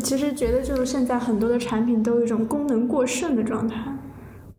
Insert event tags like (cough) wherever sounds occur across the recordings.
其实觉得就是现在很多的产品都有一种功能过剩的状态。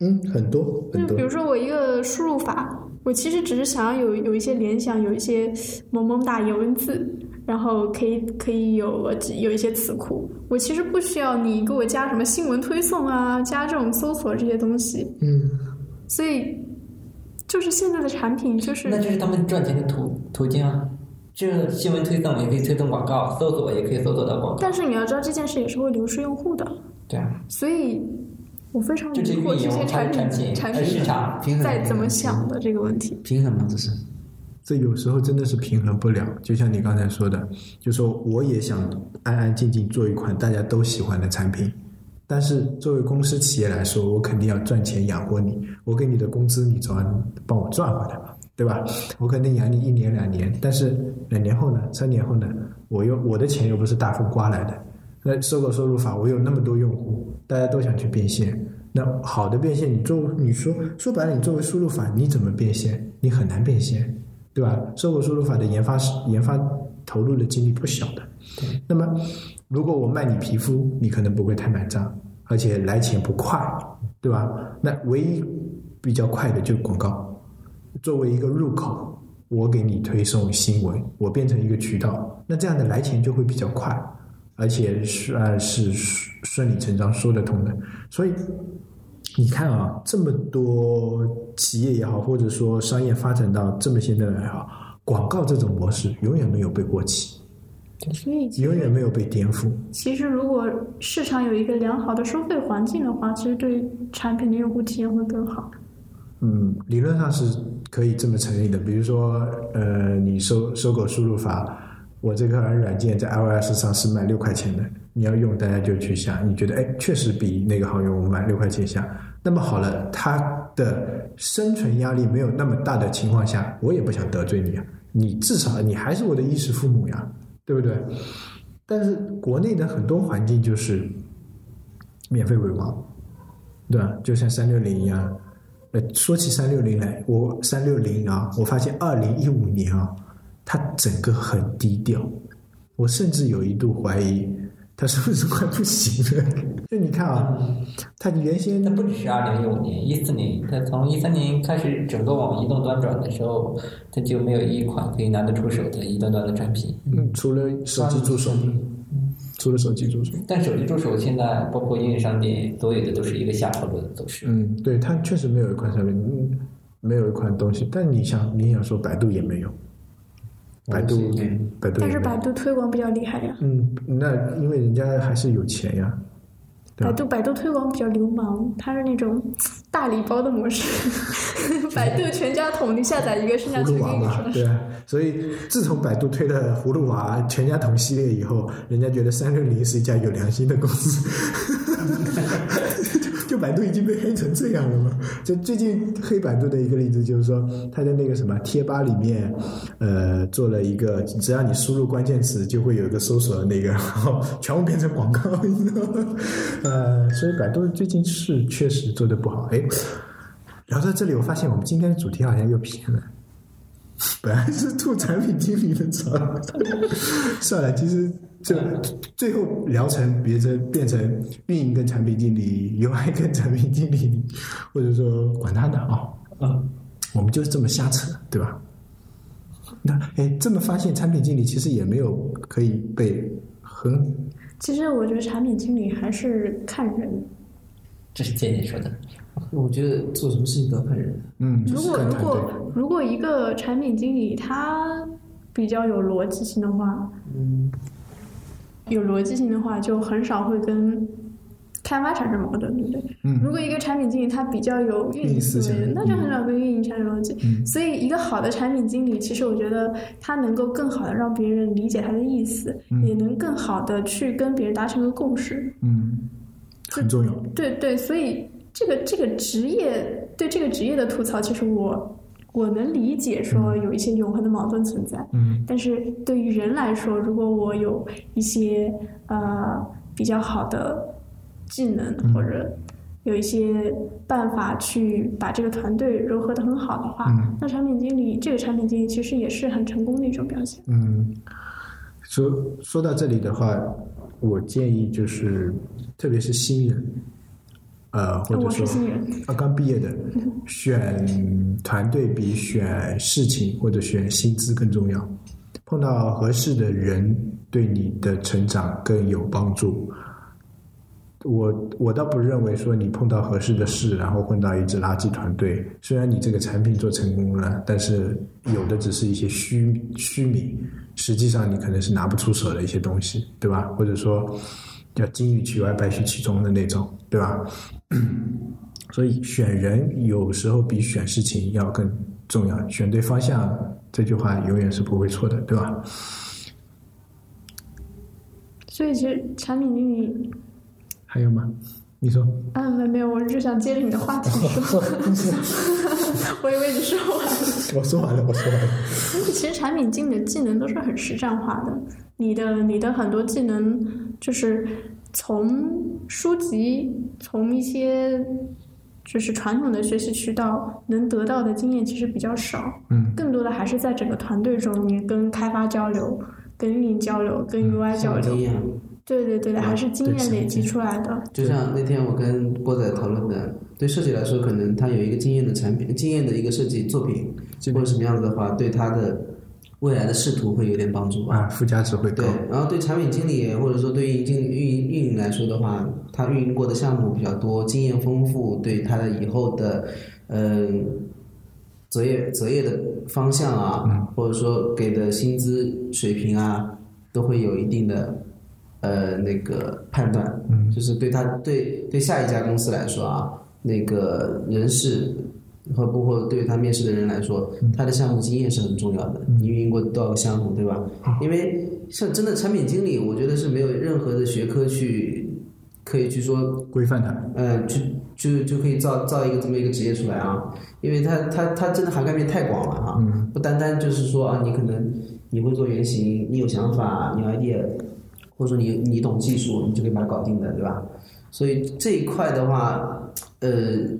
嗯，很多很多就比。如说我一个输入法，我其实只是想要有有一些联想，有一些萌萌哒颜文字，然后可以可以有有一些词库。我其实不需要你给我加什么新闻推送啊，加这种搜索这些东西。嗯，所以就是现在的产品就是那就是他们赚钱的途途径啊。这新闻推送也可以推送广告，搜索也可以搜索到广告。但是你要知道这件事也是会流失用户的，对啊，所以我非常疑惑这些产品产品品产市场？平衡在怎么想的这个问题。平衡吗？这是这有时候真的是平衡不了。就像你刚才说的，就说我也想安安静静做一款大家都喜欢的产品，但是作为公司企业来说，我肯定要赚钱养活你，我给你的工资你总要帮我赚回来吧，对吧？我肯定养你一年两年，但是两年后呢，三年后呢，我又我的钱又不是大风刮来的。那搜狗收入法，我有那么多用户，大家都想去变现。那好的变现，你作你说说白了，你作为输入法，你怎么变现？你很难变现，对吧？搜狗输入法的研发是研发投入的精力不小的。那么，如果我卖你皮肤，你可能不会太买账，而且来钱不快，对吧？那唯一比较快的就是广告，作为一个入口，我给你推送新闻，我变成一个渠道，那这样的来钱就会比较快，而且是呃是顺理成章说得通的。所以你看啊，这么多企业也好，或者说商业发展到这么现在也好，广告这种模式永远没有被过期，所以永远没有被颠覆。其实如果市场有一个良好的收费环境的话，其实对产品的用户体验会更好。嗯，理论上是可以这么成立的。比如说，呃，你搜搜狗输入法，我这款软件在 iOS 上是卖六块钱的，你要用大家就去下，你觉得哎，确实比那个好用，我买六块钱下。那么好了，它的生存压力没有那么大的情况下，我也不想得罪你啊，你至少你还是我的衣食父母呀，对不对？但是国内的很多环境就是免费为王，对吧？就像三六零一样。呃，说起三六零来，我三六零啊，我发现二零一五年啊，它整个很低调，我甚至有一度怀疑它是不是快不行了。(laughs) 就你看啊，它原先它不只是二零一五年，一四年，它从一三年开始整个往移动端转的时候，它就没有一款可以拿得出手的移动端的产品。嗯，除了手机助手，除了手机助手，但手机助手现在包括应用商店，所有的都是一个下坡路的走势。嗯，对，它确实没有一款产品，嗯，没有一款东西。但你想，你想说百度也没有，百度，百度但是百度推广比较厉害呀，嗯，那因为人家还是有钱呀，百度百度推广比较流氓，它是那种大礼包的模式，百度全家桶你下载一个，剩下葫随便你芦娃嘛，对啊，(laughs) 所以自从百度推了葫芦娃全家桶系列以后，人家觉得三六零是一家有良心的公司。(laughs) 就百度已经被黑成这样了嘛？就最近黑百度的一个例子就是说，他在那个什么贴吧里面，呃，做了一个只要你输入关键词就会有一个搜索的那个，然后全部变成广告，你知道吗？呃，所以百度最近是确实做的不好。哎，聊到这里，我发现我们今天的主题好像又偏了。(laughs) 本来是吐产品经理的槽，(laughs) 算了，其实就最后聊成别成变成运营跟产品经理，UI 跟产品经理，(laughs) 或者说管他的啊，嗯，我们就是这么瞎扯，对吧？那哎，这么发现产品经理其实也没有可以被很。其实我觉得产品经理还是看人，这是建议说的。我觉得做什么事情都要看人。嗯，如果如果。如果一个产品经理他比较有逻辑性的话，嗯，有逻辑性的话，就很少会跟开发产生矛盾，对不对？嗯如果一个产品经理他比较有运运营营思维，那就很少跟运营产生逻辑。嗯所以，一个好的产品经理，其实我觉得他能够更好的让别人理解他的意思，嗯也能更好的去跟别人达成个共识。嗯，很重要。对对，所以这个这个职业对这个职业的吐槽，其实我我能理解说有一些永恒的矛盾存在。嗯但是对于人来说，如果我有一些呃比较好的技能，嗯或者有一些办法去把这个团队融合的很好的话，嗯那产品经理这个产品经理其实也是很成功的一种表现。嗯，说说到这里的话，我建议就是，特别是新人，呃，或者说啊刚毕业的，(laughs) 选团队比选事情或者选薪资更重要。碰到合适的人，对你的成长更有帮助。我我倒不认为说你碰到合适的事，然后混到一支垃圾团队，虽然你这个产品做成功了，但是有的只是一些虚虚名，实际上你可能是拿不出手的一些东西，对吧？或者说叫金玉其外，败絮其中的那种，对吧？(clears throat) 所以选人有时候比选事情要更重要，选对方向，这句话永远是不会错的，对吧？所以其实产品经理，还有吗？你说，啊，没没有，我就想接着你的话题说，(laughs) 我以为你说完了。我说完了，我说完了。其实产品经理的技能都是很实战化的，你的你的很多技能就是从书籍，从一些就是传统的学习渠道能得到的经验其实比较少，嗯，更多的还是在整个团队中，你跟开发交流、跟运营交流、跟 UI 交流，像经验，对对对的，还是经验累积出来的。就像那天我跟波仔讨论的，对设计来说，可能他有一个经验的产品、经验的一个设计作品，或者什么样子的话，对他的未来的仕途会有点帮助吧。啊，附加值会高对。，然后对产品经理或者说对运营经理、运营运营来说的话，他运营过的项目比较多，经验丰富，对他的以后的嗯、择业择业的方向啊，或者说给的薪资水平啊，都会有一定的呃那个判断。嗯，就是对他对对下一家公司来说啊，那个人事和包括对于他面试的人来说，他的项目经验是很重要的。你运营过多少个项目，对吧？因为像真的产品经理，我觉得是没有任何的学科去可以去说，规范的。呃，就就就可以造造一个这么一个职业出来啊。因为他他他真的涵盖面太广了哈、不单单就是说啊，你可能你会做原型，你有想法，你有 idea，或者说你你懂技术，你就可以把它搞定的，对吧？所以这一块的话，呃，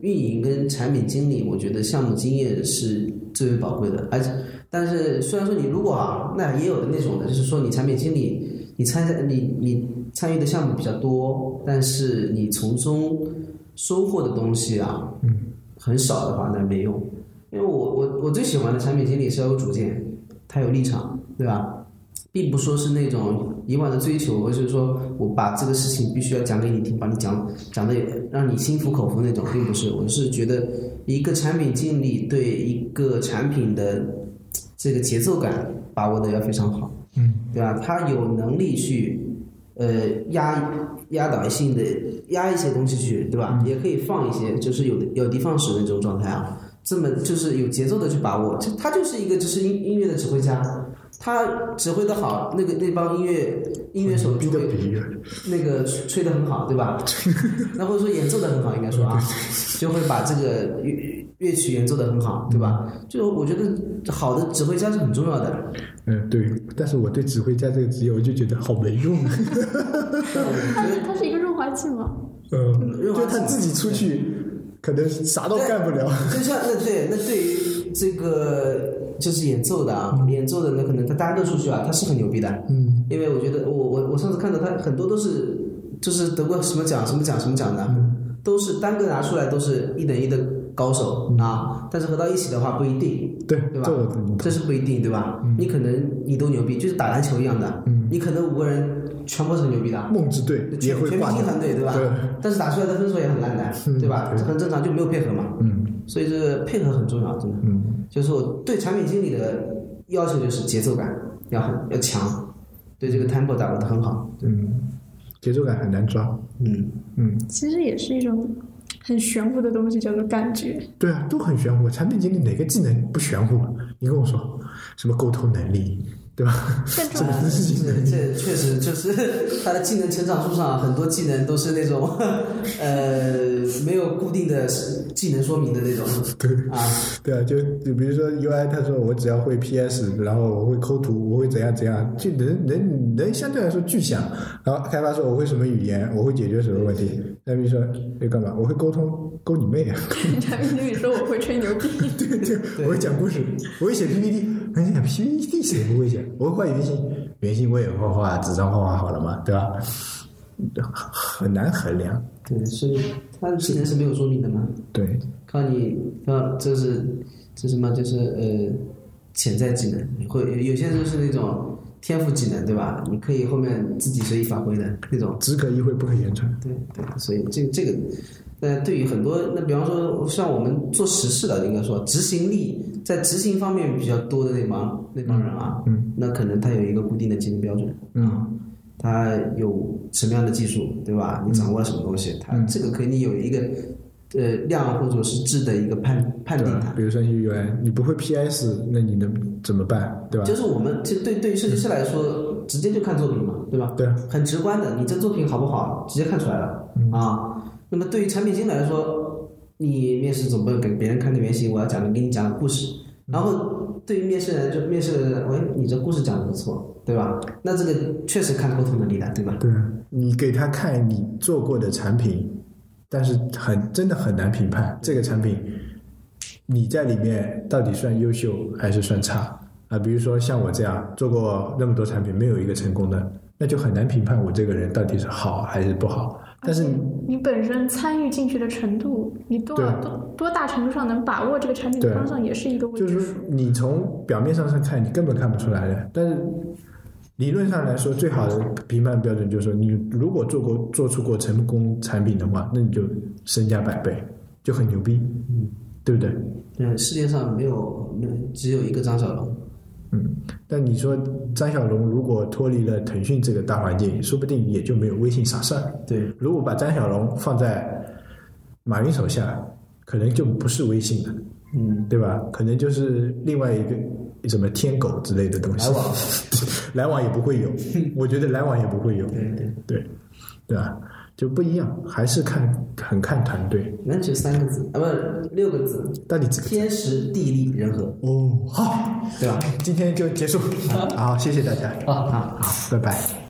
运营跟产品经理，我觉得项目经验是最为宝贵的。而且，但是虽然说你如果啊，那也有的那种的，就是说你产品经理，你参加你你参与的项目比较多，但是你从中收获的东西啊，嗯，很少的话，那没用。因为我我我最喜欢的产品经理是要有主见，他有立场，对吧？并不说是那种以往的追求，而是说我把这个事情必须要讲给你听，把你讲讲的让你心服口服那种，并不是。我是觉得一个产品经理对一个产品的这个节奏感把握的要非常好，嗯，对吧？他有能力去呃压压倒性的压一些东西去，对吧？也可以放一些，就是有有的放矢的这种状态啊。这么就是有节奏的去把握，这他就是一个就是音音乐的指挥家，他指挥的好，那个那帮音乐音乐手逼的就会，那个吹的很好，对吧？(laughs) 那或者说演奏的很好，应该说啊，就会把这个乐乐曲演奏的很好，对吧？就我觉得好的指挥家是很重要的。嗯，对。但是我对指挥家这个职业，我就觉得好没用。(laughs) 他是它是一个润滑剂吗？嗯，润滑剂就他自己出去，可能啥都干不了。就像那对那对于这个就是演奏的啊，演奏的那可能他大家都出去啊，他是很牛逼的。嗯，因为我觉得我我我上次看到他很多都是就是得过什么奖什么奖什么奖的，都是单个拿出来都是一等一的高手啊，但是合到一起的话不一定。对，对吧这是不一定，对吧？你可能你都牛逼，就是打篮球一样的，你可能五个人全部是很牛逼的，梦之队也全全明星团队，对吧？对，但是打出来的分数也很烂的，对吧？这很正常，就没有配合嘛。嗯所以这个配合很重要，真的。嗯就是我对产品经理的要求就是节奏感要很要强，对这个 tempo 打握的很好。嗯，节奏感很难抓。嗯，嗯，其实也是一种很玄乎的东西，叫做感觉。对啊，都很玄乎。产品经理哪个技能不玄乎？你跟我说，什么沟通能力，对吧？(laughs) 更重要这这这确实就是 (laughs) 他的技能成长树上很多技能都是那种呃没有固定的技能说明的那种。(laughs) 对啊，对啊，就就比如说 UI，他说我只要会 PS，然后我会抠图，我会怎样怎样，就能能能相对来说具象。然后开发说我会什么语言，我会解决什么问题。那比如说要干嘛？我会沟通，沟你妹啊！嘉宾经理说我会吹牛逼，对对，我会讲故事，我会写 PPT，人家讲 PPT 谁不会写？我会画原型，原型我也画画，纸张画画好了嘛，对吧？很难衡量。对，是它的技能是没有说明的嘛？对，靠你，靠这是这什么？就是呃，潜在技能，会有些就是那种天赋技能，对吧？你可以后面自己随意发挥的那种。只可意会不可言传。对对，所以这这个，那对于很多，那比方说像我们做实事的，应该说执行力在执行方面比较多的那帮那帮人啊，嗯，那可能他有一个固定的技能标准，嗯，他有什么样的技术，对吧？你掌握了什么东西，他这个肯定有一个呃量或者是质的一个判判定它。比如说你 UI，你不会 PS，那你能怎么办？对吧？就是我们其实对对于设计师来说，直接就看作品嘛，对吧？对啊，很直观的，你这作品好不好，直接看出来了、啊。那么对于产品经理来说，你面试总不能给别人看个原型，我要讲给你讲个故事。然后对于面试人，就面试的人，喂，你这故事讲的不错，对吧？那这个确实看沟通能力的，对吧？对啊，你给他看你做过的产品，但是很真的很难评判这个产品你在里面到底算优秀还是算差啊？比如说像我这样做过那么多产品，没有一个成功的，那就很难评判我这个人到底是好还是不好。但是你你本身参与进去的程度，你多对多多大程度上能把握这个产品的方向，也是一个问题就是。说你从表面上上看，你根本看不出来的。但是理论上来说，最好的评判标准就是说，你如果做过做出过成功产品的话，那你就身价百倍，就很牛逼，嗯，对不对？嗯，世界上没有没有只有一个张小龙，嗯。但你说张小龙如果脱离了腾讯这个大环境，说不定也就没有微信啥事儿。对，如果把张小龙放在马云手下，可能就不是微信了。嗯，对吧？可能就是另外一个什么天狗之类的东西，来往，(laughs) 来往也不会有，(laughs) 我觉得来往也不会有，对对，对，对吧？就不一样，还是看很看团队，那就三个字啊，不六个字，到底几个？天时地利人和，哦，好，对吧？今天就结束，(laughs) 好，谢谢大家，好。好，好，拜拜。